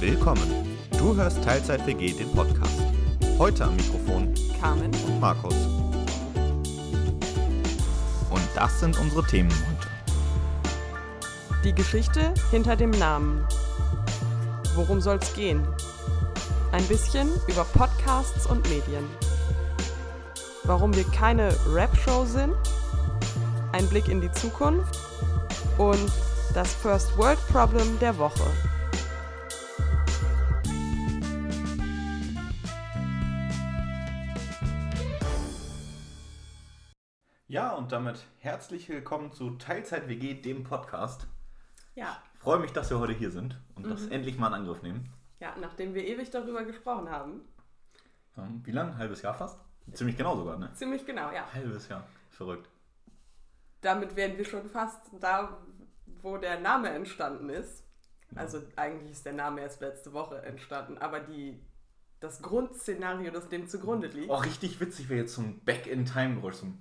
Willkommen. Du hörst Teilzeit WG, den Podcast. Heute am Mikrofon Carmen. und Markus. Und das sind unsere Themen heute. Die Geschichte hinter dem Namen. Worum soll's gehen? Ein bisschen über Podcasts und Medien. Warum wir keine Rap-Show sind? Ein Blick in die Zukunft und das First World Problem der Woche. Ja, und damit herzlich willkommen zu Teilzeit WG, dem Podcast. Ja, Ich freue mich, dass wir heute hier sind und das endlich mal in Angriff nehmen. ja, nachdem wir ewig darüber gesprochen haben. Ähm, Wie lang? Halbes Jahr fast? Ziemlich genau sogar, ne? Ziemlich genau, ja. Halbes Jahr. Verrückt. Damit wären wir schon fast da, wo der Name entstanden ist. Also eigentlich ist der Name erst letzte Woche entstanden, aber die, das Grundszenario, das dem zugrunde liegt, Oh, richtig witzig wäre jetzt so ein Back-in-Time-Geräusch. So ein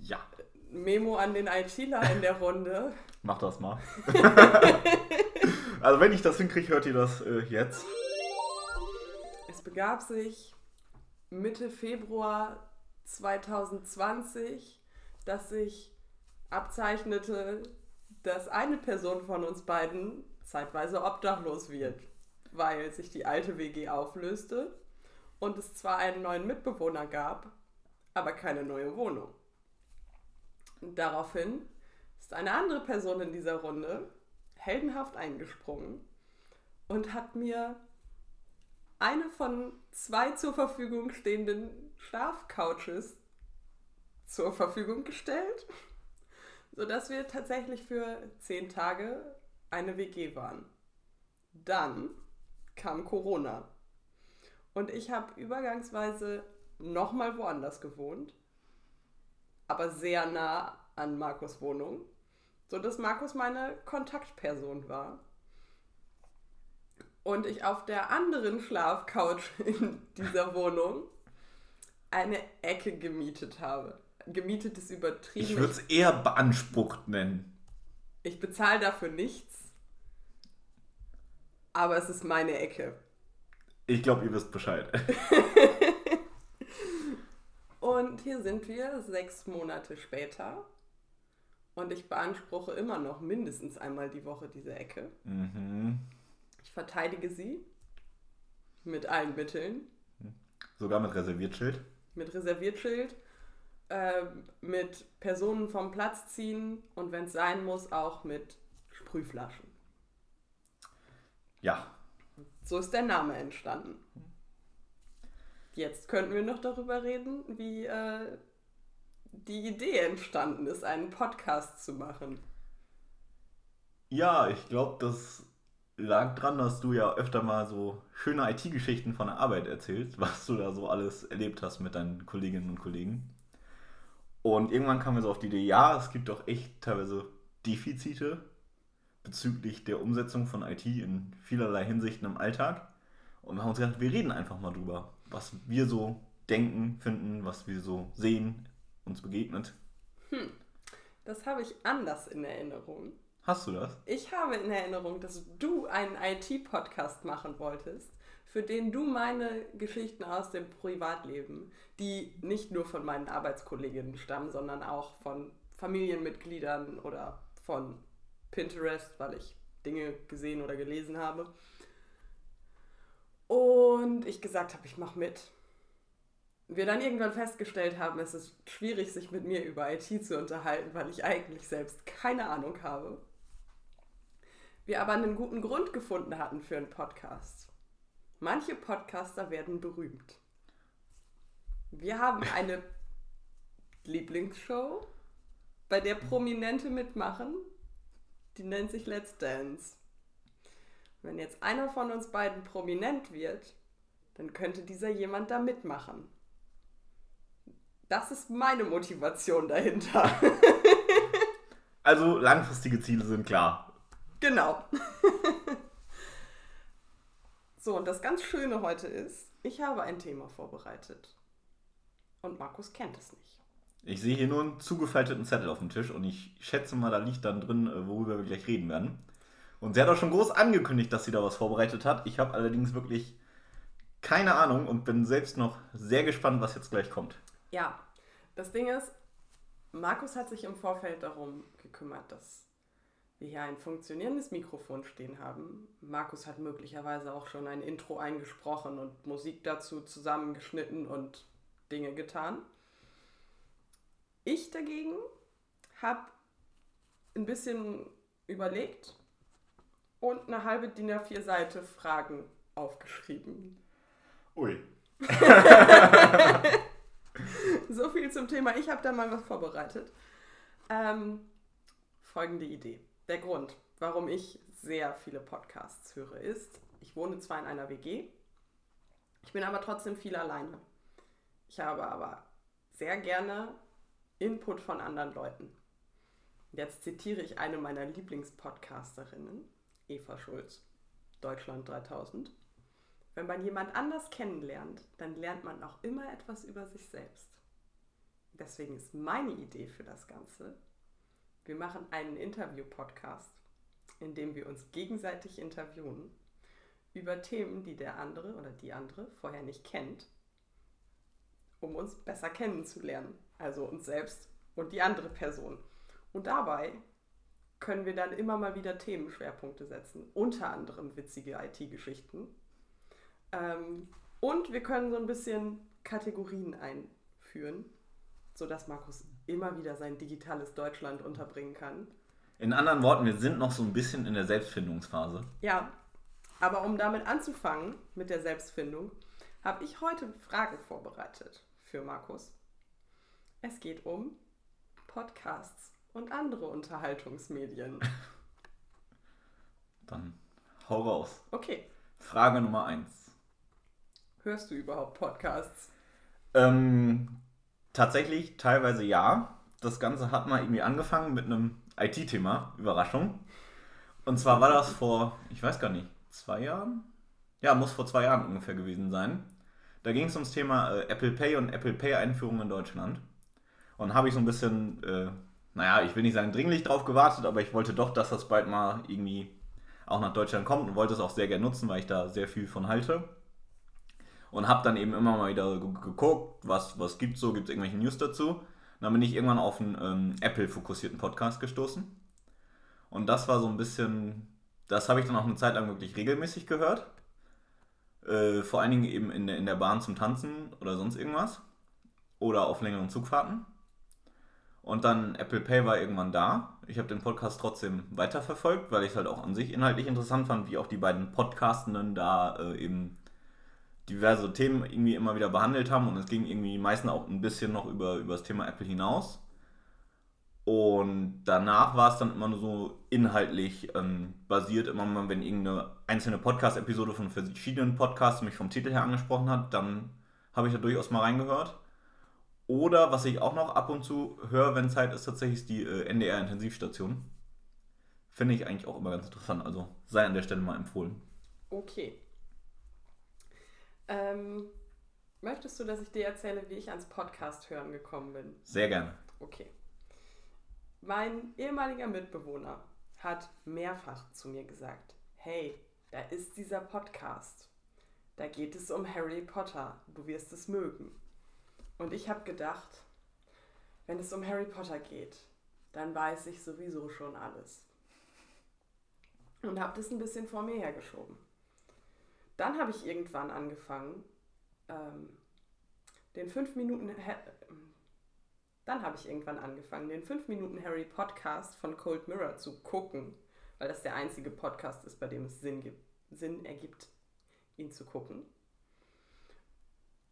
ja, Memo an den ITler in der Runde. mach das mal. also wenn ich das hinkriege, hört ihr das äh, jetzt. Es begab sich Mitte Februar 2020, dass sich abzeichnete, dass eine Person von uns beiden zeitweise obdachlos wird, weil sich die alte WG auflöste und es zwar einen neuen Mitbewohner gab, aber keine neue Wohnung. Daraufhin ist eine andere Person in dieser Runde heldenhaft eingesprungen und hat mir eine von zwei zur Verfügung stehenden Schlafcouches zur Verfügung gestellt, sodass wir tatsächlich für zehn Tage eine WG waren. Dann kam Corona und ich habe übergangsweise nochmal woanders gewohnt, aber sehr nah an Markus Wohnung, sodass Markus meine Kontaktperson war und ich auf der anderen Schlafcouch in dieser Wohnung eine Ecke gemietet habe. Gemietet ist übertrieben. Ich würde es eher beansprucht nennen. ich bezahle dafür nichts, aber es ist meine Ecke. Ich glaube, ihr wisst Bescheid. Und hier sind wir sechs Monate später. Und ich beanspruche immer noch mindestens einmal die Woche diese Ecke. mhm. Ich verteidige sie mit allen Mitteln. Sogar mit Reserviertschild. mit Reserviertschild, äh, mit Personen vom Platz ziehen und wenn es sein muss, auch mit Sprühflaschen. Ja, So ist der Name entstanden. Jetzt könnten wir noch darüber reden, wie äh, die Idee entstanden ist, einen Podcast zu machen. Ja, ich glaube, das lag dran, dass du ja öfter mal so schöne IT-Geschichten von der Arbeit erzählst, was du da so alles erlebt hast mit deinen Kolleginnen und Kollegen. Und irgendwann kam mir so auf die Idee, ja, es gibt doch echt teilweise Defizite bezüglich der Umsetzung von IT in vielerlei Hinsichten im Alltag. Und wir haben uns gedacht, wir reden einfach mal drüber, was wir so denken, finden, was wir so sehen, uns begegnet. Das habe ich anders in Erinnerung. Hast du das? Ich habe in Erinnerung, dass du einen IT-Podcast machen wolltest, für den du meine Geschichten aus dem Privatleben, die nicht nur von meinen Arbeitskolleginnen stammen, sondern auch von Familienmitgliedern oder von Pinterest, weil ich Dinge gesehen oder gelesen habe. Und ich gesagt habe, ich mache mit. Wir dann irgendwann festgestellt haben, es ist schwierig, sich mit mir über IT zu unterhalten, weil ich eigentlich selbst keine Ahnung habe wir aber einen guten Grund gefunden hatten für einen Podcast. Manche Podcaster werden berühmt. Wir haben eine Lieblingsshow, bei der Prominente mitmachen. Die nennt sich Let's Dance. Wenn jetzt einer von uns beiden prominent wird, dann könnte dieser jemand da mitmachen. Das ist meine Motivation dahinter. Also langfristige Ziele sind klar. Genau. so, und das ganz Schöne heute ist, ich habe ein Thema vorbereitet. Und Markus kennt es nicht. Ich sehe hier nur einen zugefalteten Zettel auf dem Tisch und ich schätze mal, da liegt dann drin, äh, worüber wir gleich reden werden. Und sie hat auch schon groß angekündigt, dass sie da was vorbereitet hat. Ich habe allerdings wirklich keine Ahnung und bin selbst noch sehr gespannt, was jetzt gleich kommt. Ja, das Ding ist, Markus hat sich im Vorfeld darum gekümmert, dass wir hier ein funktionierendes Mikrofon stehen haben. Markus hat möglicherweise auch schon ein Intro eingesprochen und Musik dazu zusammengeschnitten und Dinge getan. Ich dagegen habe ein bisschen überlegt und eine halbe DIN A4 Seite Fragen aufgeschrieben. Ui. so viel zum Thema. Ich habe da mal was vorbereitet. Ähm, folgende Idee. Der Grund, warum ich sehr viele Podcasts höre, ist, ich wohne zwar in einer WG, ich bin aber trotzdem viel alleine. Ich habe aber sehr gerne Input von anderen Leuten. Jetzt zitiere ich eine meiner Lieblingspodcasterinnen, Eva Schulz, Deutschland 3000. Wenn man jemand anders kennenlernt, dann lernt man auch immer etwas über sich selbst. Deswegen ist meine Idee für das Ganze, wir machen einen Interview-Podcast, in dem wir uns gegenseitig interviewen über Themen, die der andere oder die andere vorher nicht kennt, um uns besser kennenzulernen. Also uns selbst und die andere Person. Und dabei können wir dann immer mal wieder Themenschwerpunkte setzen, unter anderem witzige IT-Geschichten. Ähm, und wir können so ein bisschen Kategorien einführen, sodass Markus immer wieder sein digitales Deutschland unterbringen kann. In anderen Worten, wir sind noch so ein bisschen in der Selbstfindungsphase. Ja, aber um damit anzufangen, mit der Selbstfindung, habe ich heute Fragen vorbereitet für Markus. Es geht um Podcasts und andere Unterhaltungsmedien. Dann hau raus. Okay. Frage Nummer 1. Hörst du überhaupt Podcasts? Ähm, tatsächlich teilweise ja. Das Ganze hat mal irgendwie angefangen mit einem IT-Thema. Überraschung. Und zwar war das vor, ich weiß gar nicht, zwei Jahren? Ja, muss vor zwei Jahren ungefähr gewesen sein. Da ging es ums Thema äh, Apple Pay und Apple Pay-Einführung in Deutschland. Und habe ich so ein bisschen, äh, naja, ich will nicht sagen dringlich drauf gewartet, aber ich wollte doch, dass das bald mal irgendwie auch nach Deutschland kommt und wollte es auch sehr gerne nutzen, weil ich da sehr viel von halte. Und habe dann eben immer mal wieder geguckt, was, was gibt so, gibt es irgendwelche News dazu. Und dann bin ich irgendwann auf einen ähm, Apple-fokussierten Podcast gestoßen. Und das war so ein bisschen, das habe ich dann auch eine Zeit lang wirklich regelmäßig gehört. Äh, vor allen Dingen eben in der, in der Bahn zum Tanzen oder sonst irgendwas. Oder auf längeren Zugfahrten. Und dann Apple Pay war irgendwann da. Ich habe den Podcast trotzdem weiterverfolgt, weil ich es halt auch an sich inhaltlich interessant fand, wie auch die beiden Podcastenden da äh, eben diverse Themen irgendwie immer wieder behandelt haben. Und es ging irgendwie meistens auch ein bisschen noch über, über das Thema Apple hinaus. Und danach war es dann immer nur so inhaltlich ähm, basiert. Immer mal, wenn irgendeine einzelne Podcast-Episode von verschiedenen Podcasts mich vom Titel her angesprochen hat, dann habe ich da durchaus mal reingehört. Oder was ich auch noch ab und zu höre, wenn Zeit ist, tatsächlich die äh, NDR-Intensivstation. Finde ich eigentlich auch immer ganz interessant. Also sei an der Stelle mal empfohlen. Okay. Ähm, möchtest du, dass ich dir erzähle, wie ich ans Podcast hören gekommen bin? Sehr gerne. Okay. Mein ehemaliger Mitbewohner hat mehrfach zu mir gesagt, hey, da ist dieser Podcast. Da geht es um Harry Potter. Du wirst es mögen. Und ich habe gedacht, wenn es um Harry Potter geht, dann weiß ich sowieso schon alles. Und habe das ein bisschen vor mir hergeschoben. Dann habe ich irgendwann angefangen, ähm, den 5 Minuten dann habe ich irgendwann angefangen, den 5 Minuten Harry Podcast von Cold Mirror zu gucken, weil das der einzige Podcast ist, bei dem es Sinn, gibt, Sinn ergibt, ihn zu gucken.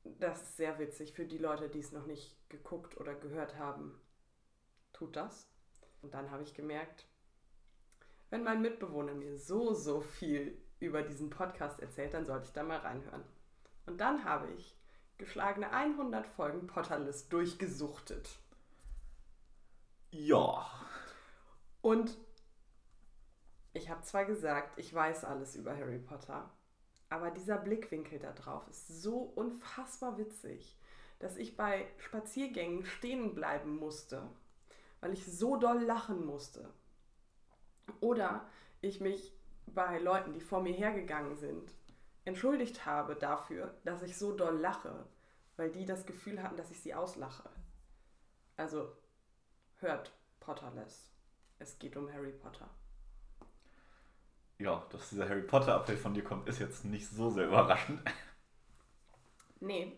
Das ist sehr witzig für die Leute, die es noch nicht geguckt oder gehört haben. Tut das. Und dann habe ich gemerkt, wenn mein Mitbewohner mir so, so viel über diesen Podcast erzählt, dann sollte ich da mal reinhören. Und dann habe ich geschlagene 100 Folgen Potterlist durchgesuchtet. Ja. Und ich habe zwar gesagt, ich weiß alles über Harry Potter, aber dieser Blickwinkel da drauf ist so unfassbar witzig. dass ich bei Spaziergängen stehen bleiben musste, weil ich so doll lachen musste. Oder ich mich bei Leuten, die vor mir hergegangen sind, entschuldigt habe dafür, dass ich so doll lache, weil die das Gefühl hatten, dass ich sie auslache. Also hört Potterless. Es geht um Harry Potter. Ja, dass dieser Harry Potter Appell von dir kommt, ist jetzt nicht so sehr überraschend. Nee.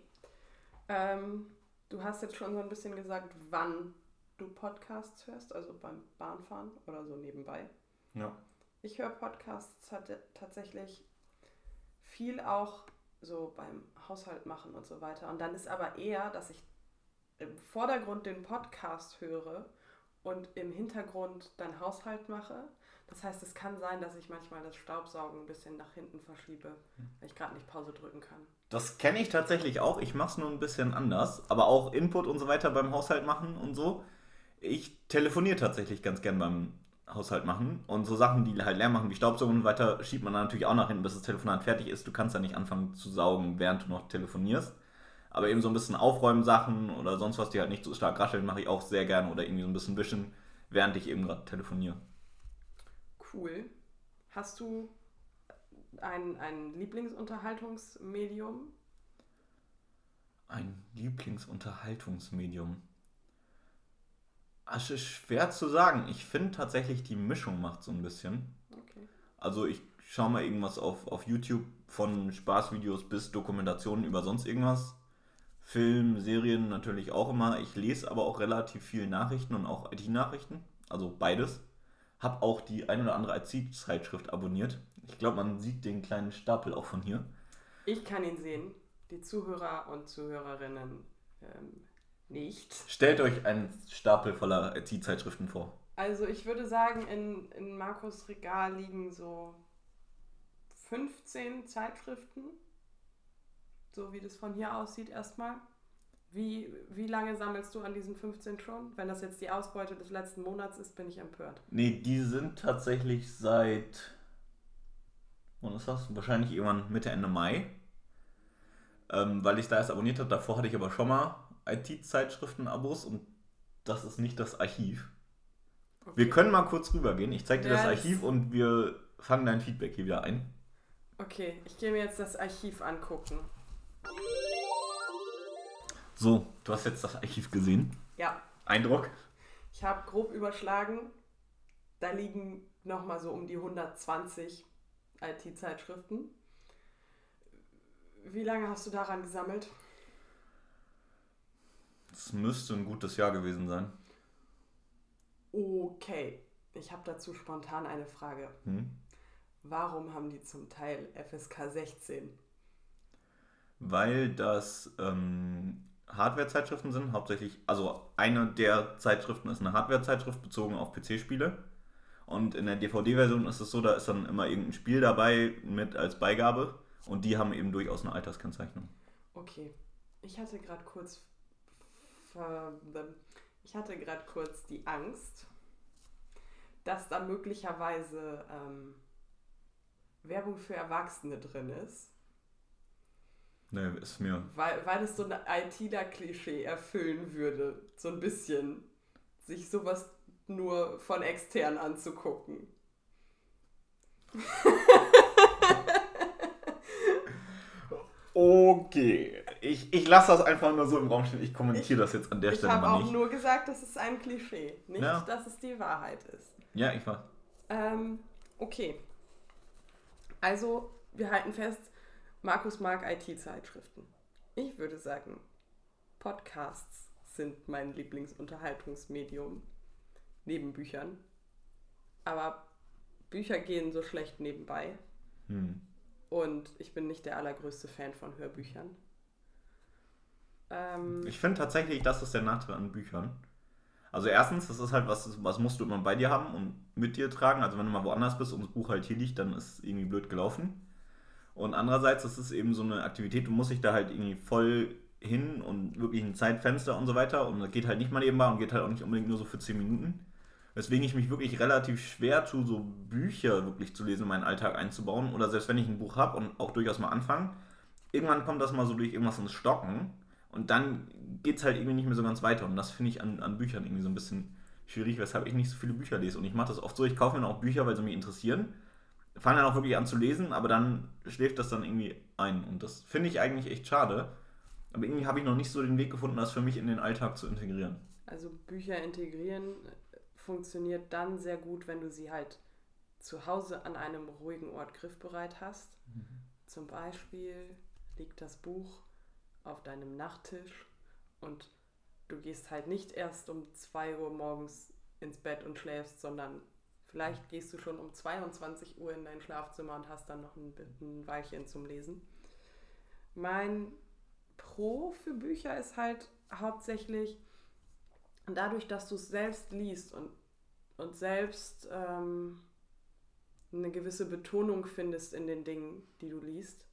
Ähm, du hast jetzt schon so ein bisschen gesagt, wann du Podcasts hörst, also beim Bahnfahren oder so nebenbei. Ja. Ich höre Podcasts tatsächlich viel auch so beim Haushalt machen und so weiter. Und dann ist aber eher, dass ich im Vordergrund den Podcast höre und im Hintergrund dann Haushalt mache. Das heißt, es kann sein, dass ich manchmal das Staubsaugen ein bisschen nach hinten verschiebe, weil ich gerade nicht Pause drücken kann. Das kenne ich tatsächlich auch. Ich mache es nur ein bisschen anders. Aber auch Input und so weiter beim Haushalt machen und so. Ich telefoniere tatsächlich ganz gern beim Haushalt machen. Und so Sachen, die halt leer machen, wie Staubsaugen und weiter, schiebt man natürlich auch nach hinten, bis das Telefonat fertig ist. Du kannst ja nicht anfangen zu saugen, während du noch telefonierst. Aber eben so ein bisschen aufräumen Sachen oder sonst was, die halt nicht so stark rascheln, mache ich auch sehr gerne. Oder irgendwie so ein bisschen wischen, während ich eben gerade telefoniere. Cool. Hast du ein, ein Lieblingsunterhaltungsmedium? Ein Lieblingsunterhaltungsmedium? Es ist schwer zu sagen. Ich finde tatsächlich, die Mischung macht so ein bisschen. Okay. Also ich schaue mal irgendwas auf, auf YouTube von Spaßvideos bis Dokumentationen über sonst irgendwas. Film, Serien natürlich auch immer. Ich lese aber auch relativ viel Nachrichten und auch IT-Nachrichten. Also beides. Hab auch die ein oder andere IT-Zeitschrift abonniert. Ich glaube, man sieht den kleinen Stapel auch von hier. Ich kann ihn sehen. Die Zuhörer und Zuhörerinnen ähm, nicht. Stellt euch einen Stapel voller IT-Zeitschriften vor. Also ich würde sagen, in, in Markus Regal liegen so 15 Zeitschriften so wie das von hier aussieht erstmal. Wie, wie lange sammelst du an diesen 15 schon? Wenn das jetzt die Ausbeute des letzten Monats ist, bin ich empört. Nee, die sind tatsächlich seit, wann ist das? Wahrscheinlich irgendwann Mitte, Ende Mai. Ähm, weil ich da erst abonniert habe. Davor hatte ich aber schon mal IT-Zeitschriften-Abos und das ist nicht das Archiv. Okay. Wir können mal kurz rübergehen. Ich zeige dir ja, das Archiv und wir fangen dein Feedback hier wieder ein. Okay, ich gehe mir jetzt das Archiv angucken. So, du hast jetzt das Archiv gesehen. Ja. Eindruck? Ich habe grob überschlagen. Da liegen nochmal so um die 120 IT-Zeitschriften. Wie lange hast du daran gesammelt? Es müsste ein gutes Jahr gewesen sein. Okay, ich habe dazu spontan eine Frage. Hm? Warum haben die zum Teil FSK 16? Weil das ähm, Hardware-Zeitschriften sind, hauptsächlich, also eine der Zeitschriften ist eine Hardware-Zeitschrift bezogen auf PC-Spiele. Und in der DVD-Version ist es so, da ist dann immer irgendein Spiel dabei mit als Beigabe und die haben eben durchaus eine Alterskennzeichnung. Okay. Ich hatte gerade kurz ich hatte gerade kurz die Angst, dass da möglicherweise ähm, Werbung für Erwachsene drin ist. Nee, ist mir. Weil, weil es so ein ITler-Klischee erfüllen würde, so ein bisschen. Sich sowas nur von extern anzugucken. okay. Ich, ich lasse das einfach nur so im Raum stehen. Ich kommentiere das jetzt an der Stelle mal nicht. Ich habe auch nur gesagt, das ist ein Klischee. Nicht, ja. dass es die Wahrheit ist. Ja, ich weiß. Ähm, okay. Also, wir halten fest, Markus mag IT-Zeitschriften. Ich würde sagen, Podcasts sind mein Lieblingsunterhaltungsmedium neben Büchern. Aber Bücher gehen so schlecht nebenbei. Hm. Und ich bin nicht der allergrößte Fan von Hörbüchern. Ähm, ich finde tatsächlich, das ist der Nachteil an Büchern. Also erstens, das ist halt was, was musst du immer bei dir haben und mit dir tragen. Also wenn du mal woanders bist und das Buch halt hier liegt, dann ist es irgendwie blöd gelaufen. Und andererseits ist es eben so eine Aktivität, du musst dich da halt irgendwie voll hin und wirklich ein Zeitfenster und so weiter. Und das geht halt nicht mal nebenbei und geht halt auch nicht unbedingt nur so für 10 Minuten. Weswegen ich mich wirklich relativ schwer tue, so Bücher wirklich zu lesen, in meinen Alltag einzubauen. Oder selbst wenn ich ein Buch habe und auch durchaus mal anfange, irgendwann kommt das mal so durch irgendwas ins Stocken. Und dann geht es halt irgendwie nicht mehr so ganz weiter. Und das finde ich an, an Büchern irgendwie so ein bisschen schwierig, weshalb ich nicht so viele Bücher lese. Und ich mache das oft so, ich kaufe mir auch Bücher, weil sie mich interessieren, fange dann auch wirklich an zu lesen, aber dann schläft das dann irgendwie ein. Und das finde ich eigentlich echt schade. Aber irgendwie habe ich noch nicht so den Weg gefunden, das für mich in den Alltag zu integrieren. Also Bücher integrieren funktioniert dann sehr gut, wenn du sie halt zu Hause an einem ruhigen Ort griffbereit hast. Mhm. Zum Beispiel liegt das Buch auf deinem Nachttisch und du gehst halt nicht erst um 2 Uhr morgens ins Bett und schläfst, sondern vielleicht gehst du schon um 22 Uhr in dein Schlafzimmer und hast dann noch ein, ein Weilchen zum Lesen. Mein Pro für Bücher ist halt hauptsächlich dadurch, dass du es selbst liest und, und selbst ähm, eine gewisse Betonung findest in den Dingen, die du liest,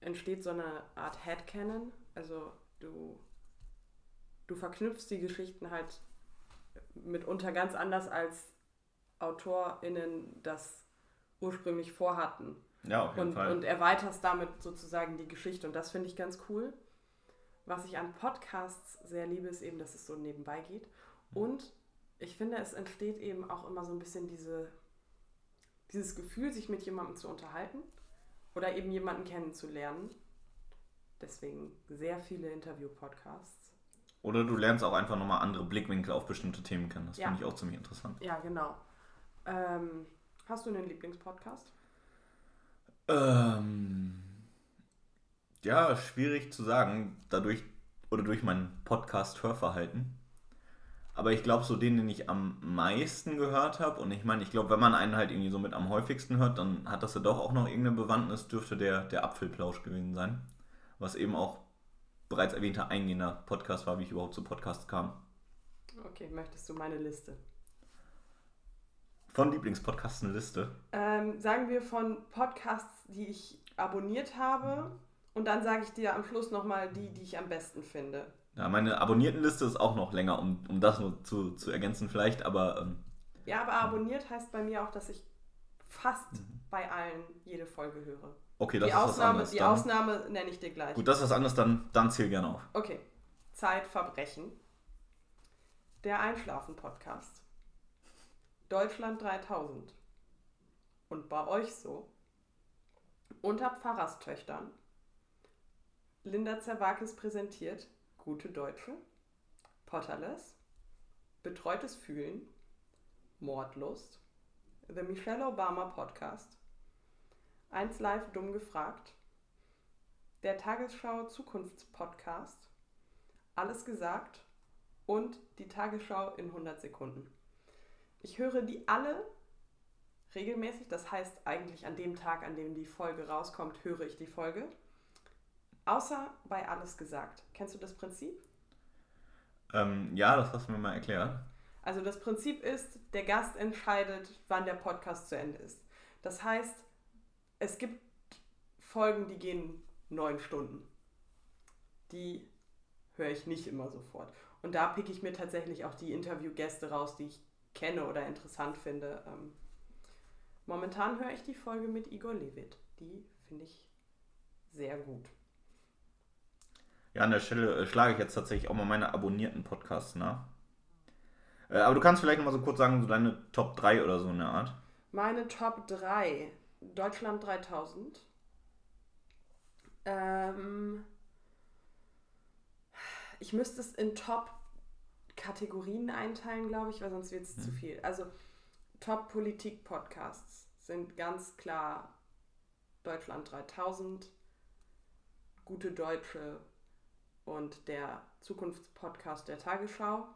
entsteht so eine Art Headcanon. Also du, du verknüpfst die Geschichten halt mitunter ganz anders als AutorInnen das ursprünglich vorhatten. Ja, auf jeden und, Fall. Und erweiterst damit sozusagen die Geschichte. Und das finde ich ganz cool. Was ich an Podcasts sehr liebe, ist eben, dass es so nebenbei geht. Und ich finde, es entsteht eben auch immer so ein bisschen diese, dieses Gefühl, sich mit jemandem zu unterhalten oder eben jemanden kennenzulernen. Deswegen sehr viele Interview-Podcasts. Oder du lernst auch einfach nochmal andere Blickwinkel auf bestimmte Themen kennen. Das Ja. finde ich auch ziemlich interessant. Ja, genau. Ähm, hast du einen Lieblingspodcast? Ähm, ja, schwierig zu sagen, dadurch oder durch mein Podcast-Hörverhalten. Aber ich glaube, so den, den ich am meisten gehört habe, und ich meine, ich glaube, wenn man einen halt irgendwie so mit am häufigsten hört, dann hat das ja doch auch noch irgendeine Bewandtnis, dürfte der, der Apfelplausch gewesen sein. Was eben auch bereits erwähnter eingehender Podcast war, wie ich überhaupt zu Podcasts kam. Okay, möchtest du meine Liste? Von Lieblingspodcasts eine Liste. Ähm, sagen wir von Podcasts, die ich abonniert habe. Und dann sage ich dir am Schluss nochmal die, die ich am besten finde. Ja, meine Abonniertenliste ist auch noch länger, um, um das nur zu, zu ergänzen vielleicht, aber ähm, Ja, aber abonniert heißt bei mir auch, dass ich fast bei allen jede Folge höre. okay, das Die ist was Ausnahme, anderes. die Dann- Ausnahme nenne ich dir gleich. Gut, das ist was anderes, dann, dann zähl gerne auf. Okay. Zeitverbrechen. Der Einschlafen-Podcast. Deutschland 3000. Und bei euch so. Unter Pfarrerstöchtern. Linda Zerwakis präsentiert Gute Deutsche. Potterless. Betreutes Fühlen. Mordlust. The Michelle Obama Podcast. 1 Live dumm gefragt. Der Tagesschau Zukunftspodcast. Alles gesagt und die Tagesschau in 100 Sekunden. Ich höre die alle regelmäßig, das heißt eigentlich an dem Tag, an dem die Folge rauskommt, höre ich die Folge. Außer bei Alles gesagt. Kennst du das Prinzip? Ähm, ja, das hast du mir mal erklärt. Also das Prinzip ist, der Gast entscheidet, wann der Podcast zu Ende ist. Das heißt, es gibt Folgen, die gehen neun Stunden. Die höre ich nicht immer sofort. Und da picke ich mir tatsächlich auch die Interviewgäste raus, die ich kenne oder interessant finde. Ähm, momentan höre ich die Folge mit Igor Levit. Die finde ich sehr gut. Ja, an der Stelle äh, schlage ich jetzt tatsächlich auch mal meine abonnierten Podcasts nach. Äh, aber du kannst vielleicht noch mal so kurz sagen, so deine Top 3 oder so in der Art. Meine Top 3. Deutschland 3000. Ähm, ich müsste es in Top-Kategorien einteilen, glaube ich, weil sonst wird es zu viel. Also Top-Politik-Podcasts sind ganz klar Deutschland 3000, Gute Deutsche und der Zukunftspodcast der Tagesschau.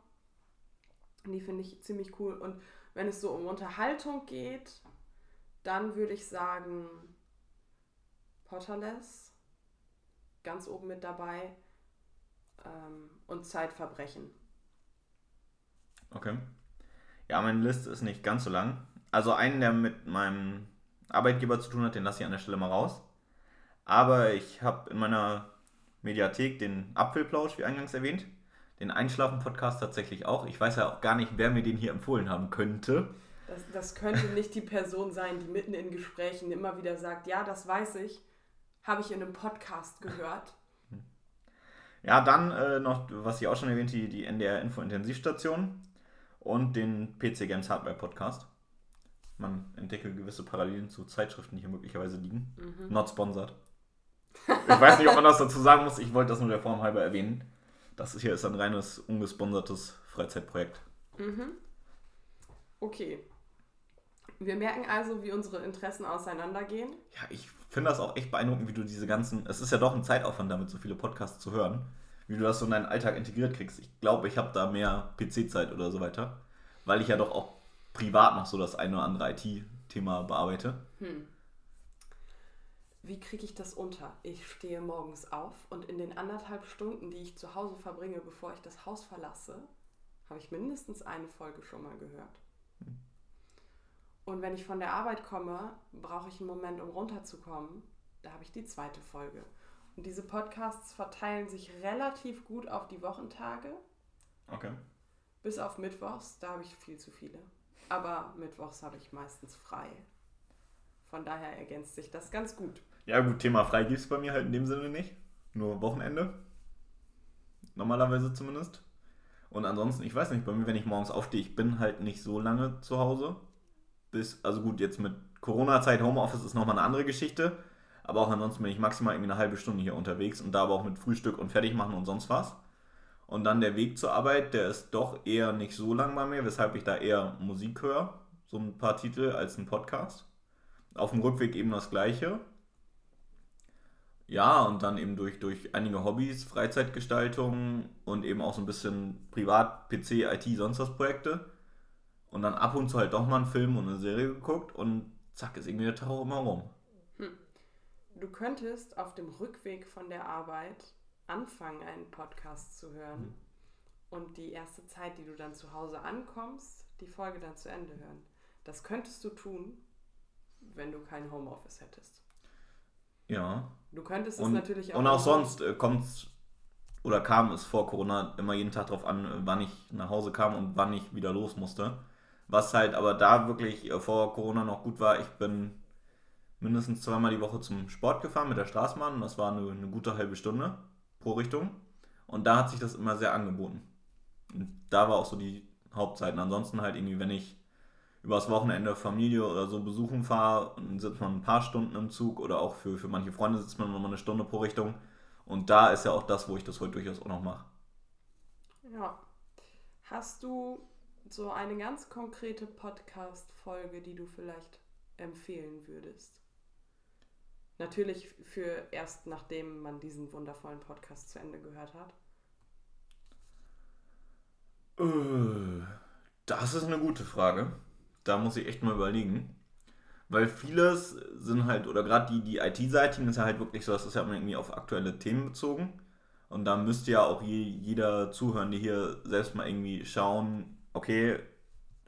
Die finde ich ziemlich cool. Und wenn es so um Unterhaltung geht, dann würde ich sagen Potterless, ganz oben mit dabei ähm, und Zeitverbrechen. Okay. Ja, meine Liste ist nicht ganz so lang. Also einen, der mit meinem Arbeitgeber zu tun hat, den lasse ich an der Stelle mal raus. Aber ich habe in meiner Mediathek den Apfelplausch, wie eingangs erwähnt. Den Einschlafen-Podcast tatsächlich auch. Ich weiß ja auch gar nicht, wer mir den hier empfohlen haben könnte. Das, das könnte nicht die Person sein, die mitten in Gesprächen immer wieder sagt, ja, das weiß ich, habe ich in einem Podcast gehört. Ja, dann äh, noch, was ich auch schon erwähnt, die, die NDR-Info-Intensivstation und den PC Games Hardware Podcast. Man entdecke gewisse Parallelen zu Zeitschriften, die hier möglicherweise liegen. Mhm. Not sponsored. Ich weiß nicht, ob man das dazu sagen muss. Ich wollte das nur der Form halber erwähnen. Das hier ist ein reines, ungesponsertes Freizeitprojekt. Mhm. Okay. Wir merken also, wie unsere Interessen auseinandergehen. Ja, ich finde das auch echt beeindruckend, wie du diese ganzen. Es ist ja doch ein Zeitaufwand, damit so viele Podcasts zu hören. Wie du das so in deinen Alltag integriert kriegst. Ich glaube, ich habe da mehr PC-Zeit oder so weiter. Weil ich ja doch auch privat noch so das eine oder andere IT-Thema bearbeite. Hm. Wie kriege ich das unter? Ich stehe morgens auf und in den anderthalb Stunden, die ich zu Hause verbringe, bevor ich das Haus verlasse, habe ich mindestens eine Folge schon mal gehört. Hm. Und wenn ich von der Arbeit komme, brauche ich einen Moment, um runterzukommen. Da habe ich die zweite Folge. Und diese Podcasts verteilen sich relativ gut auf die Wochentage. Okay. Bis auf Mittwochs, da habe ich viel zu viele. Aber Mittwochs habe ich meistens frei. Von daher ergänzt sich das ganz gut. Ja, gut, Thema frei gibt es bei mir halt in dem Sinne nicht. Nur Wochenende. Normalerweise zumindest. Und ansonsten, ich weiß nicht, bei mir, wenn ich morgens aufstehe, ich bin halt nicht so lange zu Hause. Bis, also gut, jetzt mit Corona-Zeit, Homeoffice ist nochmal eine andere Geschichte. Aber auch ansonsten bin ich maximal irgendwie eine halbe Stunde hier unterwegs und da aber auch mit Frühstück und Fertigmachen und sonst was. Und dann der Weg zur Arbeit, der ist doch eher nicht so lang bei mir, weshalb ich da eher Musik höre, so ein paar Titel als ein Podcast. Auf dem Rückweg eben das gleiche. Ja, und dann eben durch, durch einige Hobbys, Freizeitgestaltung und eben auch so ein bisschen Privat, PC, IT, sonst was Projekte. Und dann ab und zu halt doch mal einen Film und eine Serie geguckt und zack, ist irgendwie der Tag auch immer rum. Hm. Du könntest auf dem Rückweg von der Arbeit anfangen, einen Podcast zu hören hm. und die erste Zeit, die du dann zu Hause ankommst, die Folge dann zu Ende hören. Das könntest du tun, wenn du kein Homeoffice hättest. Ja. Du könntest es und, natürlich auch. Und auch sonst äh, kommt oder kam es vor Corona immer jeden Tag darauf an, wann ich nach Hause kam und wann ich wieder los musste. Was halt aber da wirklich äh, vor Corona noch gut war, ich bin mindestens zweimal die Woche zum Sport gefahren mit der Straßenbahn das war eine, eine gute halbe Stunde pro Richtung. Und da hat sich das immer sehr angeboten. Und da war auch so die Hauptzeiten. Ansonsten halt irgendwie, wenn ich übers Wochenende Familie oder so besuchen fahre, dann sitzt man ein paar Stunden im Zug oder auch für, für manche Freunde sitzt man nochmal eine Stunde pro Richtung. Und da ist ja auch das, wo ich das heute durchaus auch noch mache. Ja. Hast du so eine ganz konkrete Podcast-Folge, die du vielleicht empfehlen würdest? Natürlich für erst nachdem man diesen wundervollen Podcast zu Ende gehört hat. Äh, das ist eine gute Frage da muss ich echt mal überlegen. Weil vieles sind halt, oder gerade die, die IT-Seitigen ist ja halt wirklich so, das ist ja irgendwie auf aktuelle Themen bezogen. Und da müsste ja auch je, jeder Zuhörende hier selbst mal irgendwie schauen, okay,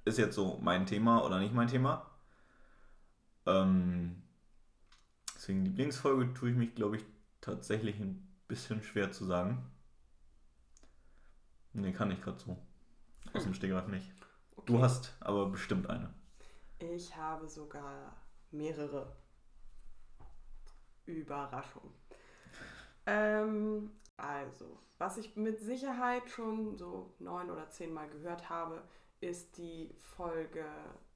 ist jetzt so mein Thema oder nicht mein Thema. Ähm, deswegen Lieblingsfolge tue ich mich, glaube ich, tatsächlich ein bisschen schwer zu sagen. Nee, kann ich gerade so. Aus dem Stegreif nicht. Okay. Du hast aber bestimmt eine. Ich habe sogar mehrere. Überraschung. Ähm, also, was ich mit Sicherheit schon so neun oder zehnmal gehört habe, ist die Folge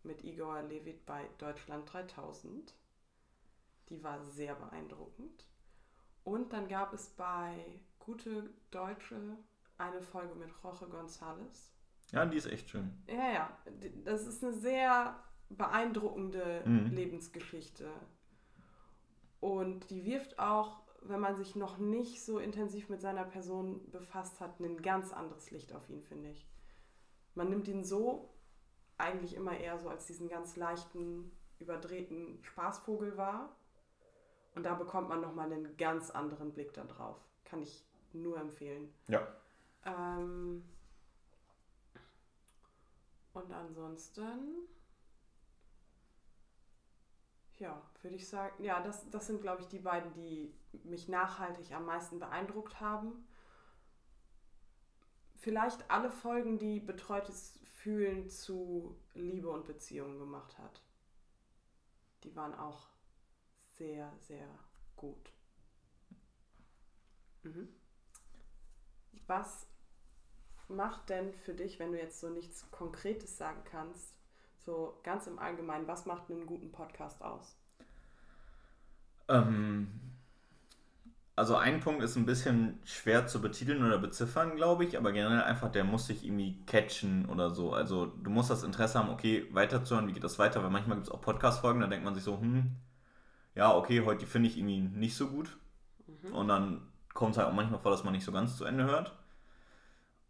mit Igor Levit bei Deutschland 3000. Die war sehr beeindruckend. Und dann gab es bei Gute Deutsche eine Folge mit Jorge González. Ja, die ist echt schön. Ja, ja. Das ist eine sehr beeindruckende mhm. Lebensgeschichte. Und die wirft auch, wenn man sich noch nicht so intensiv mit seiner Person befasst hat, ein ganz anderes Licht auf ihn, finde ich. Man nimmt ihn so eigentlich immer eher so als diesen ganz leichten, überdrehten Spaßvogel wahr. Und da bekommt man nochmal einen ganz anderen Blick darauf. Kann ich nur empfehlen. Ja. Ähm, und ansonsten, ja, würde ich sagen, ja, das, das sind, glaube ich, die beiden, die mich nachhaltig am meisten beeindruckt haben. Vielleicht alle Folgen, die betreutes Fühlen zu Liebe und Beziehungen gemacht hat. Die waren auch sehr, sehr gut. Mhm. Was macht denn für dich, wenn du jetzt so nichts Konkretes sagen kannst, so ganz im Allgemeinen, was macht einen guten Podcast aus? Ähm, also ein Punkt ist ein bisschen schwer zu betiteln oder beziffern, glaube ich, aber generell einfach, der muss sich irgendwie catchen oder so. Also du musst das Interesse haben, okay, weiterzuhören, wie geht das weiter, weil manchmal gibt es auch Podcast-Folgen, da denkt man sich so, hm, ja, okay, heute finde ich irgendwie nicht so gut. Mhm. Und dann kommt es halt auch manchmal vor, dass man nicht so ganz zu Ende hört.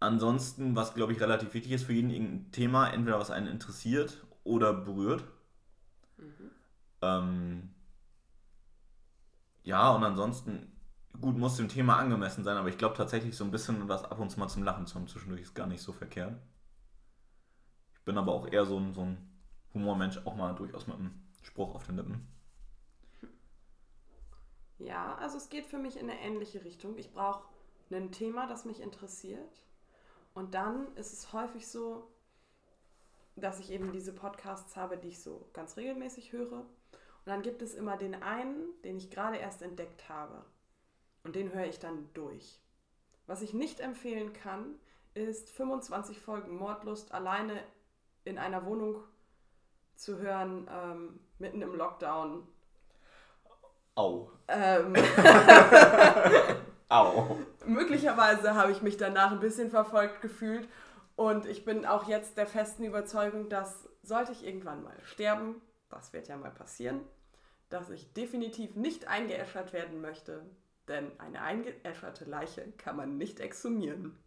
Ansonsten, was glaube ich relativ wichtig ist für jeden, irgendein Thema, entweder was einen interessiert oder berührt. Mhm. Ähm, ja, und ansonsten, gut, muss dem Thema angemessen sein, aber ich glaube tatsächlich so ein bisschen was ab und zu mal zum Lachen zu haben zwischendurch ist gar nicht so verkehrt. Ich bin aber auch eher so ein, so ein Humormensch, auch mal durchaus mit einem Spruch auf den Lippen. Ja, also es geht für mich in eine ähnliche Richtung. Ich brauche ein Thema, das mich interessiert. Und dann ist es häufig so, dass ich eben diese Podcasts habe, die ich so ganz regelmäßig höre. Und dann gibt es immer den einen, den ich gerade erst entdeckt habe. Und den höre ich dann durch. Was ich nicht empfehlen kann, ist 25 Folgen Mordlust alleine in einer Wohnung zu hören, ähm, mitten im Lockdown. Au. Ähm, Au. Möglicherweise habe ich mich danach ein bisschen verfolgt gefühlt und ich bin auch jetzt der festen Überzeugung, dass sollte ich irgendwann mal sterben, das wird ja mal passieren, dass ich definitiv nicht eingeäschert werden möchte, denn eine eingeäscherte Leiche kann man nicht exhumieren.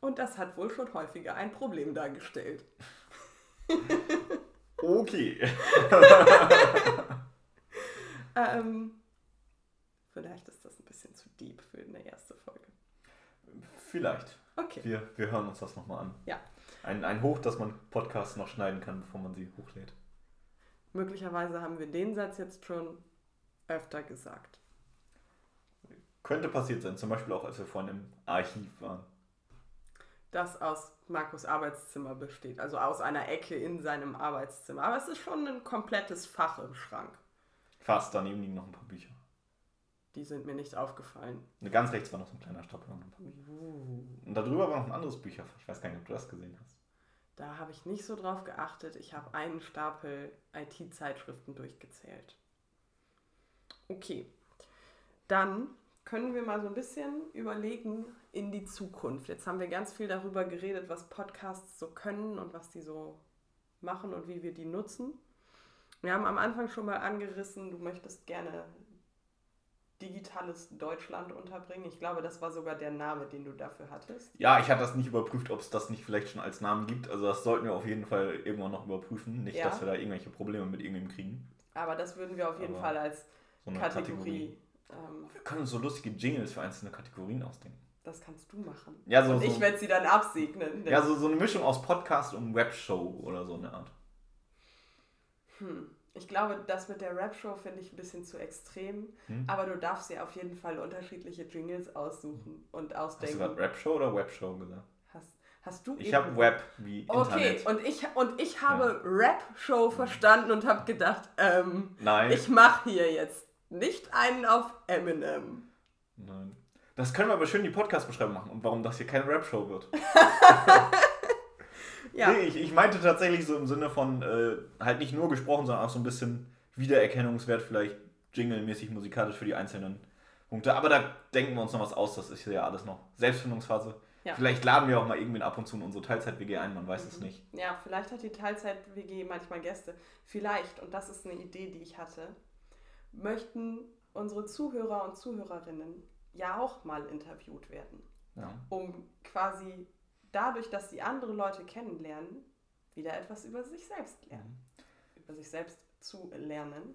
Und das hat wohl schon häufiger ein Problem dargestellt. okay. ähm, vielleicht ist das ein bisschen zu deep für eine erste Folge. Vielleicht. Okay. Wir, wir hören uns das nochmal an. Ja. Ein, ein Hoch, dass man Podcasts noch schneiden kann, bevor man sie hochlädt. Möglicherweise haben wir den Satz jetzt schon öfter gesagt. Könnte passiert sein, zum Beispiel auch als wir vorhin im Archiv waren. Das aus Markus Arbeitszimmer besteht, also aus einer Ecke in seinem Arbeitszimmer. Aber es ist schon ein komplettes Fach im Schrank. Fast, daneben liegen noch ein paar Bücher. Die sind mir nicht aufgefallen. Ganz rechts war noch so ein kleiner Stapel. Und, uh. und darüber war noch ein anderes Bücherfach. Ich weiß gar nicht, ob du das gesehen hast. Da habe ich nicht so drauf geachtet. Ich habe einen Stapel IT-Zeitschriften durchgezählt. Okay, dann können wir mal so ein bisschen überlegen in die Zukunft. Jetzt haben wir ganz viel darüber geredet, was Podcasts so können und was die so machen und wie wir die nutzen. Wir haben am Anfang schon mal angerissen, du möchtest gerne digitales Deutschland unterbringen. Ich glaube, das war sogar der Name, den du dafür hattest. Ja, ich hatte das nicht überprüft, ob es das nicht vielleicht schon als Namen gibt. Also das sollten wir auf jeden Fall irgendwann noch überprüfen. Nicht, ja. dass wir da irgendwelche Probleme mit irgendwem kriegen. Aber das würden wir auf jeden Aber Fall als so Kategorie. Kategorie ähm, wir können uns so lustige Jingles für einzelne Kategorien ausdenken. Das kannst du machen. Ja, so, und ich so, werde sie dann absegnen. Ja, so, so eine Mischung aus Podcast und Webshow oder so eine Art. Hm. Ich glaube, das mit der Rap-Show finde ich ein bisschen zu extrem. Hm? Aber du darfst ja auf jeden Fall unterschiedliche Jingles aussuchen und ausdenken. Hast du gerade Rap-Show oder Web-Show gesagt? Hast, hast du Ich habe Web wie Internet. Okay, und ich, und ich habe ja. Rap-Show verstanden und habe gedacht, ähm, Nein. ich mache hier jetzt nicht einen auf Eminem. Nein. Das können wir aber schön in die Podcast-Beschreibung machen und warum das hier keine Rap-Show wird. Ja. Nee, ich, ich meinte tatsächlich so im Sinne von äh, halt nicht nur gesprochen, sondern auch so ein bisschen Wiedererkennungswert, vielleicht jingle-mäßig musikalisch für die einzelnen Punkte. Aber da denken wir uns noch was aus, das ist ja alles noch Selbstfindungsphase. Ja. Vielleicht laden wir auch mal irgendwen ab und zu in unsere Teilzeit-WG ein, man weiß mhm. es nicht. Ja, vielleicht hat die Teilzeit-WG manchmal Gäste. Vielleicht, und das ist eine Idee, die ich hatte, möchten unsere Zuhörer und Zuhörerinnen ja auch mal interviewt werden. Ja. Um quasi dadurch, dass sie andere Leute kennenlernen, wieder etwas über sich selbst lernen. Mhm. Über sich selbst zu lernen,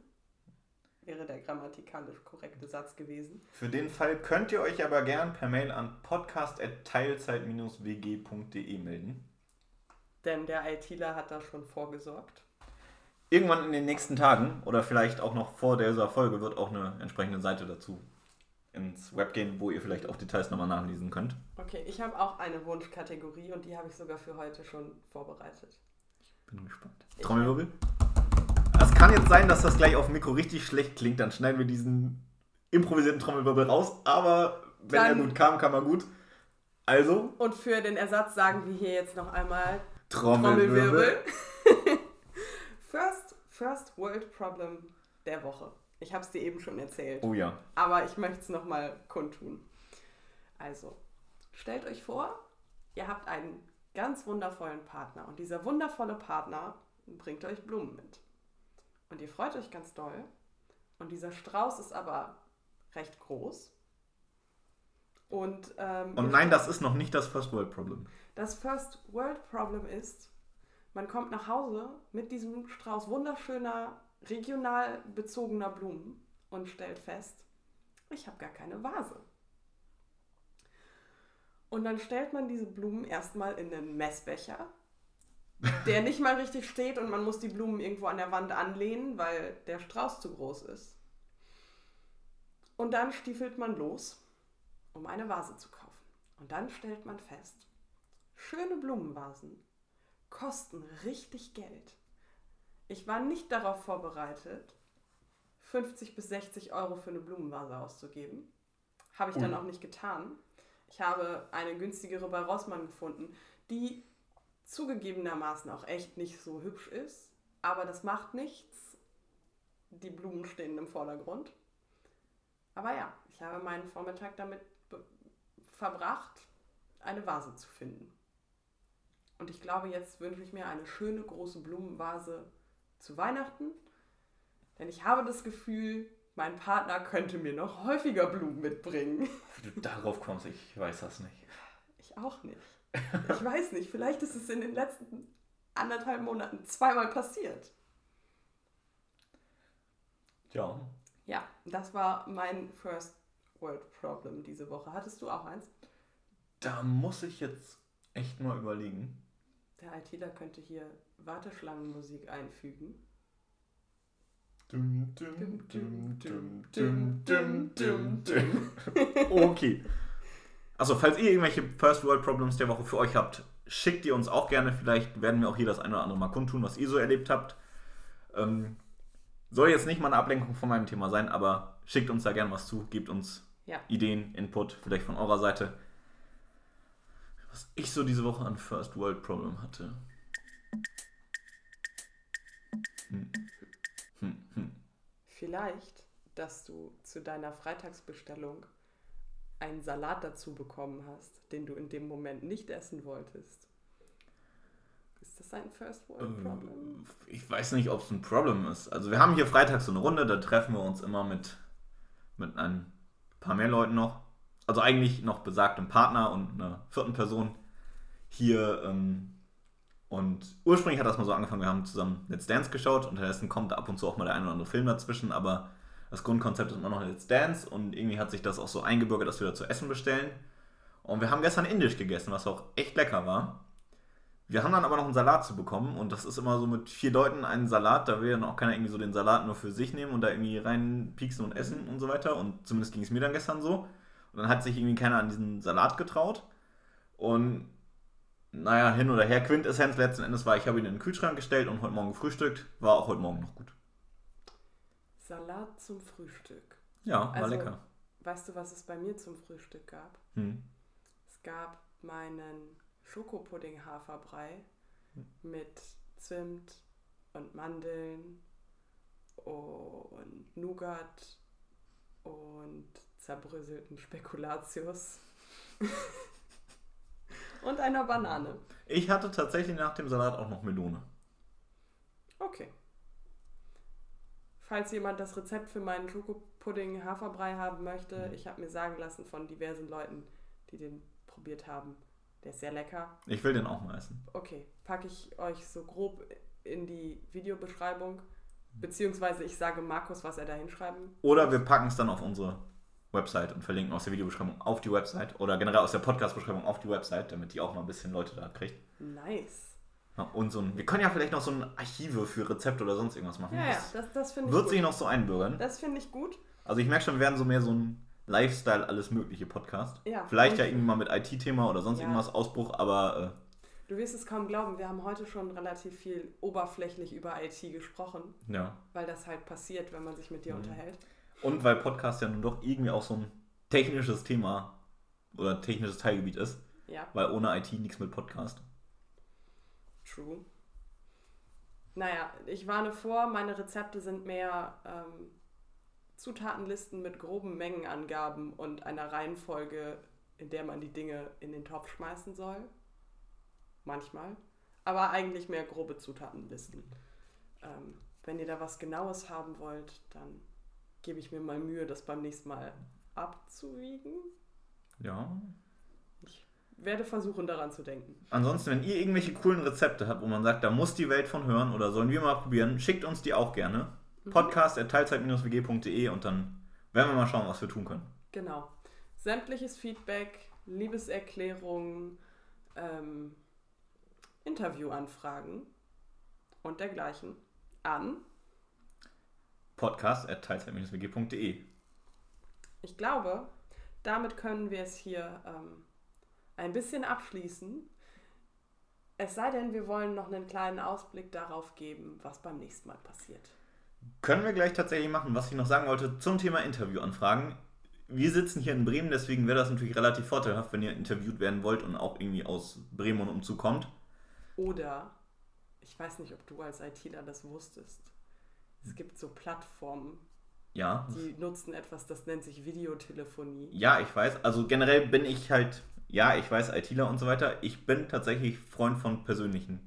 wäre der grammatikalisch korrekte Satz gewesen. Für den Fall könnt ihr euch aber gern per Mail an podcast.teilzeit-wg.de melden. Denn der ITler hat da schon vorgesorgt. Irgendwann in den nächsten Tagen oder vielleicht auch noch vor dieser Folge wird auch eine entsprechende Seite dazu ins Web gehen, wo ihr vielleicht auch Details nochmal nachlesen könnt. Okay, ich habe auch eine Wunschkategorie und die habe ich sogar für heute schon vorbereitet. Ich bin gespannt. Trommelwirbel? Es kann jetzt sein, dass das gleich auf dem Mikro richtig schlecht klingt, dann schneiden wir diesen improvisierten Trommelwirbel raus, aber wenn dann, er gut kam, kam er gut. Also, Und für den Ersatz sagen wir hier jetzt noch einmal Trommelwirbel. first, first World Problem der Woche. Ich habe es dir eben schon erzählt, Oh ja. aber ich möchte es nochmal kundtun. Also, stellt euch vor, ihr habt einen ganz wundervollen Partner und dieser wundervolle Partner bringt euch Blumen mit. Und ihr freut euch ganz doll und dieser Strauß ist aber recht groß. Und, ähm, Und nein, das ist noch nicht das First World Problem. das First World Problem ist, man kommt nach Hause mit diesem Strauß wunderschöner, regional bezogener Blumen und stellt fest, ich habe gar keine Vase. Und dann stellt man diese Blumen erstmal in einen Messbecher, der nicht mal richtig steht und man muss die Blumen irgendwo an der Wand anlehnen, weil der Strauß zu groß ist. Und dann stiefelt man los, um eine Vase zu kaufen. Und dann stellt man fest, schöne Blumenvasen kosten richtig Geld. Ich war nicht darauf vorbereitet, 50 bis 60 Euro für eine Blumenvase auszugeben. Habe ich dann auch nicht getan. Ich habe eine günstigere bei Rossmann gefunden, die zugegebenermaßen auch echt nicht so hübsch ist. Aber das macht nichts. Die Blumen stehen im Vordergrund. Aber ja, ich habe meinen Vormittag damit verbracht, eine Vase zu finden. Und ich glaube, jetzt wünsche ich mir eine schöne große Blumenvase zu Weihnachten. Denn ich habe das Gefühl, mein Partner könnte mir noch häufiger Blumen mitbringen. Wie du darauf kommst, ich weiß das nicht. Ich auch nicht. Ich weiß nicht, vielleicht ist es in den letzten anderthalb Monaten zweimal passiert. Ja. Ja, das war mein First World Problem diese Woche. Hattest du auch eins? Da muss ich jetzt echt mal überlegen der ITler könnte hier Warteschlangenmusik einfügen. Dum, dum, dum, dum, dum, dum, dum, dum. okay. Also, falls ihr irgendwelche First World Problems der Woche für euch habt, schickt ihr uns auch gerne. Vielleicht werden wir auch hier das eine oder andere mal kundtun, was ihr so erlebt habt. Ähm, soll jetzt nicht mal eine Ablenkung von meinem Thema sein, aber schickt uns da gerne was zu, gebt uns ja. Ideen, Input, vielleicht von eurer Seite. Was ich so diese Woche an First World Problem hatte. Hm. Hm, hm. Vielleicht, dass du zu deiner Freitagsbestellung einen Salat dazu bekommen hast, den du in dem Moment nicht essen wolltest. Ist das ein First World Problem? Ähm, Ich weiß nicht, ob es ein Problem ist. Also wir haben hier freitags so eine Runde, da treffen wir uns immer mit, mit ein paar mehr Leuten noch. Also eigentlich noch besagtem Partner und einer vierten Person hier. Ähm, und ursprünglich hat das mal so angefangen, wir haben zusammen Let's Dance geschaut. Unterdessen kommt ab und zu auch mal der ein oder andere Film dazwischen, aber das Grundkonzept ist immer noch Let's Dance und irgendwie hat sich das auch so eingebürgert, dass wir da zu essen bestellen. Und wir haben gestern Indisch gegessen, was auch echt lecker war. Wir haben dann aber noch einen Salat zu bekommen und das ist immer so mit vier Leuten einen Salat, da will dann auch keiner irgendwie so den Salat nur für sich nehmen und da irgendwie reinpieksen und essen und so weiter und zumindest ging es mir dann gestern so. Und dann hat sich irgendwie keiner an diesen Salat getraut und naja, hin oder her, Quintessenz letzten Endes war, ich habe ihn in den Kühlschrank gestellt und heute Morgen gefrühstückt, war auch heute Morgen noch gut. Salat zum Frühstück. Ja, war Also- lecker. Weißt du, was es bei mir zum Frühstück gab? Hm. Es gab meinen Schokopudding-Haferbrei mit Zimt und Mandeln und Nougat und zerbröselten Spekulatius und einer Banane. Ich hatte tatsächlich nach dem Salat auch noch Melone. Okay. Falls jemand das Rezept für meinen Schokopudding Haferbrei haben möchte, ich habe mir sagen lassen von diversen Leuten, die den probiert haben, der ist sehr lecker. Ich will den auch mal essen. Okay, packe ich euch so grob in die Videobeschreibung. Beziehungsweise ich sage Markus, was er da hinschreiben. Oder wir packen es dann auf unsere Website und verlinken aus der Videobeschreibung auf die Website oder generell aus der Podcast-Beschreibung auf die Website, damit die auch mal ein bisschen Leute da kriegt. Nice. Ja, und so ein, wir können ja vielleicht noch so ein Archive für Rezepte oder sonst irgendwas machen. Ja, ja, Das das, das finde ich wird gut. sich noch so einbürgern. Das finde ich gut. Also ich merke schon, wir werden so mehr so ein Lifestyle, alles mögliche Podcast. Ja. Vielleicht ja irgendwie mal mit IT-Thema oder sonst Ja. irgendwas Ausbruch, aber Du wirst es kaum glauben, wir haben heute schon relativ viel oberflächlich über IT gesprochen, äh, ja. weil das halt passiert, wenn man sich mit dir Mhm. unterhält. Und weil Podcast ja nun doch irgendwie auch so ein technisches Thema oder technisches Teilgebiet ist, Ja, weil ohne IT nichts mit Podcast. true. Naja, ich warne vor, meine Rezepte sind mehr ähm, Zutatenlisten mit groben Mengenangaben und einer Reihenfolge, in der man die Dinge in den Topf schmeißen soll. Manchmal. Aber eigentlich mehr grobe Zutatenlisten. Ähm, wenn ihr da was Genaues haben wollt, dann gebe ich mir mal Mühe, das beim nächsten Mal abzuwiegen. Ja. Ich werde versuchen, daran zu denken. Ansonsten, wenn ihr irgendwelche coolen Rezepte habt, wo man sagt, da muss die Welt von hören oder sollen wir mal probieren, schickt uns die auch gerne. Podcast at teilzeit-wg.de und dann werden wir mal schauen, was wir tun können. Genau. Sämtliches Feedback, Liebeserklärungen, ähm, Interviewanfragen und dergleichen an. Podcast at teilzeit-wg.de. Ich glaube, damit können wir es hier ähm, ein bisschen abschließen. Es sei denn, wir wollen noch einen kleinen Ausblick darauf geben, was beim nächsten Mal passiert. Können wir gleich tatsächlich machen, was ich noch sagen wollte zum Thema Interviewanfragen. Wir sitzen hier in Bremen, deswegen wäre das natürlich relativ vorteilhaft, wenn ihr interviewt werden wollt und auch irgendwie aus Bremen und Umzug kommt. Oder, ich weiß nicht, ob du als ITler das wusstest, es gibt so Plattformen, Ja, die nutzen etwas, das nennt sich Videotelefonie. ja, ich weiß. Also generell bin ich halt, ja, ich weiß, ITler und so weiter. Ich bin tatsächlich Freund von persönlichen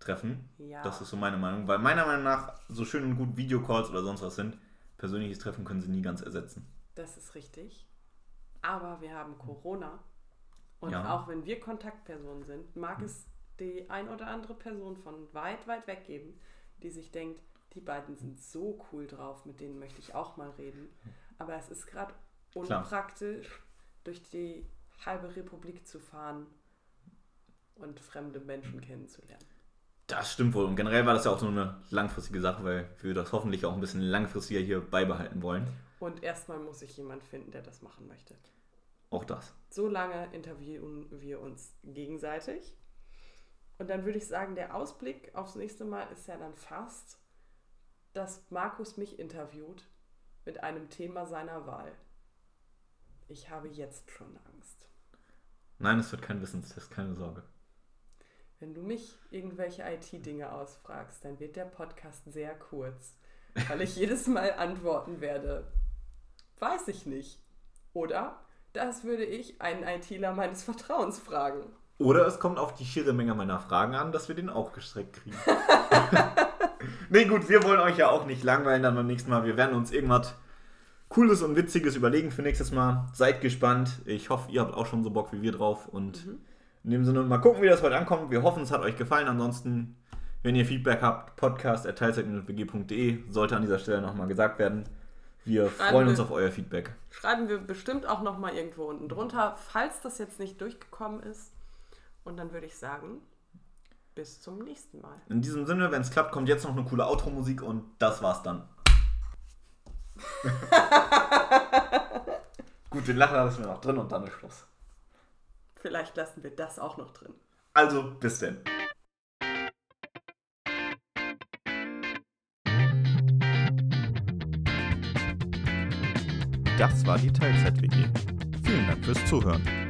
Treffen. Ja, Das ist so meine Meinung. Weil meiner Meinung nach, so schön und gut Videocalls oder sonst was sind, persönliches Treffen können sie nie ganz ersetzen. das ist richtig. Aber wir haben Corona. Und Ja. auch wenn wir Kontaktpersonen sind, mag es die ein oder andere Person von weit, weit weg geben, die sich denkt, die beiden sind so cool drauf, mit denen möchte ich auch mal reden. Aber es ist gerade Klar. unpraktisch, durch die halbe Republik zu fahren und fremde Menschen kennenzulernen. Das stimmt wohl. Und generell war das ja auch so eine langfristige Sache, weil wir das hoffentlich auch ein bisschen langfristiger hier beibehalten wollen. Und erstmal muss ich jemand finden, der das machen möchte. Auch das. So lange interviewen wir uns gegenseitig. Und dann würde ich sagen, der Ausblick aufs nächste Mal ist ja dann fast, dass Markus mich interviewt mit einem Thema seiner Wahl. Ich habe jetzt schon Angst. Nein, es wird kein Wissenstest, keine Sorge. Wenn du mich irgendwelche IT-Dinge ausfragst, dann wird der Podcast sehr kurz, weil ich jedes Mal antworten werde. Weiß ich nicht. Oder das würde ich einen ITler meines Vertrauens fragen. Oder es kommt auf die schiere Menge meiner Fragen an, dass wir den auch gestreckt kriegen. nee, gut, wir wollen euch ja auch nicht langweilen dann beim nächsten Mal. Wir werden uns irgendwas Cooles und Witziges überlegen für nächstes Mal. Seid gespannt. Ich hoffe, ihr habt auch schon so Bock wie wir drauf. Und in dem Sinne, mal gucken, wie das heute ankommt. Wir hoffen, es hat euch gefallen. Ansonsten, wenn ihr Feedback habt, podcast.teilzeit-wg.de sollte an dieser Stelle nochmal gesagt werden. Wir Schreiben freuen wir- uns auf euer Feedback. Schreiben wir bestimmt auch noch mal irgendwo unten drunter, falls das jetzt nicht durchgekommen ist. Und dann würde ich sagen, bis zum nächsten Mal. In diesem Sinne, wenn es klappt, kommt jetzt noch eine coole Outro-Musik und das war's dann. Gut, den Lacher lassen wir noch drin und dann ist Schluss. Vielleicht lassen wir das auch noch drin. Also, bis denn. Das war die Teilzeit-WG. Vielen Dank fürs Zuhören.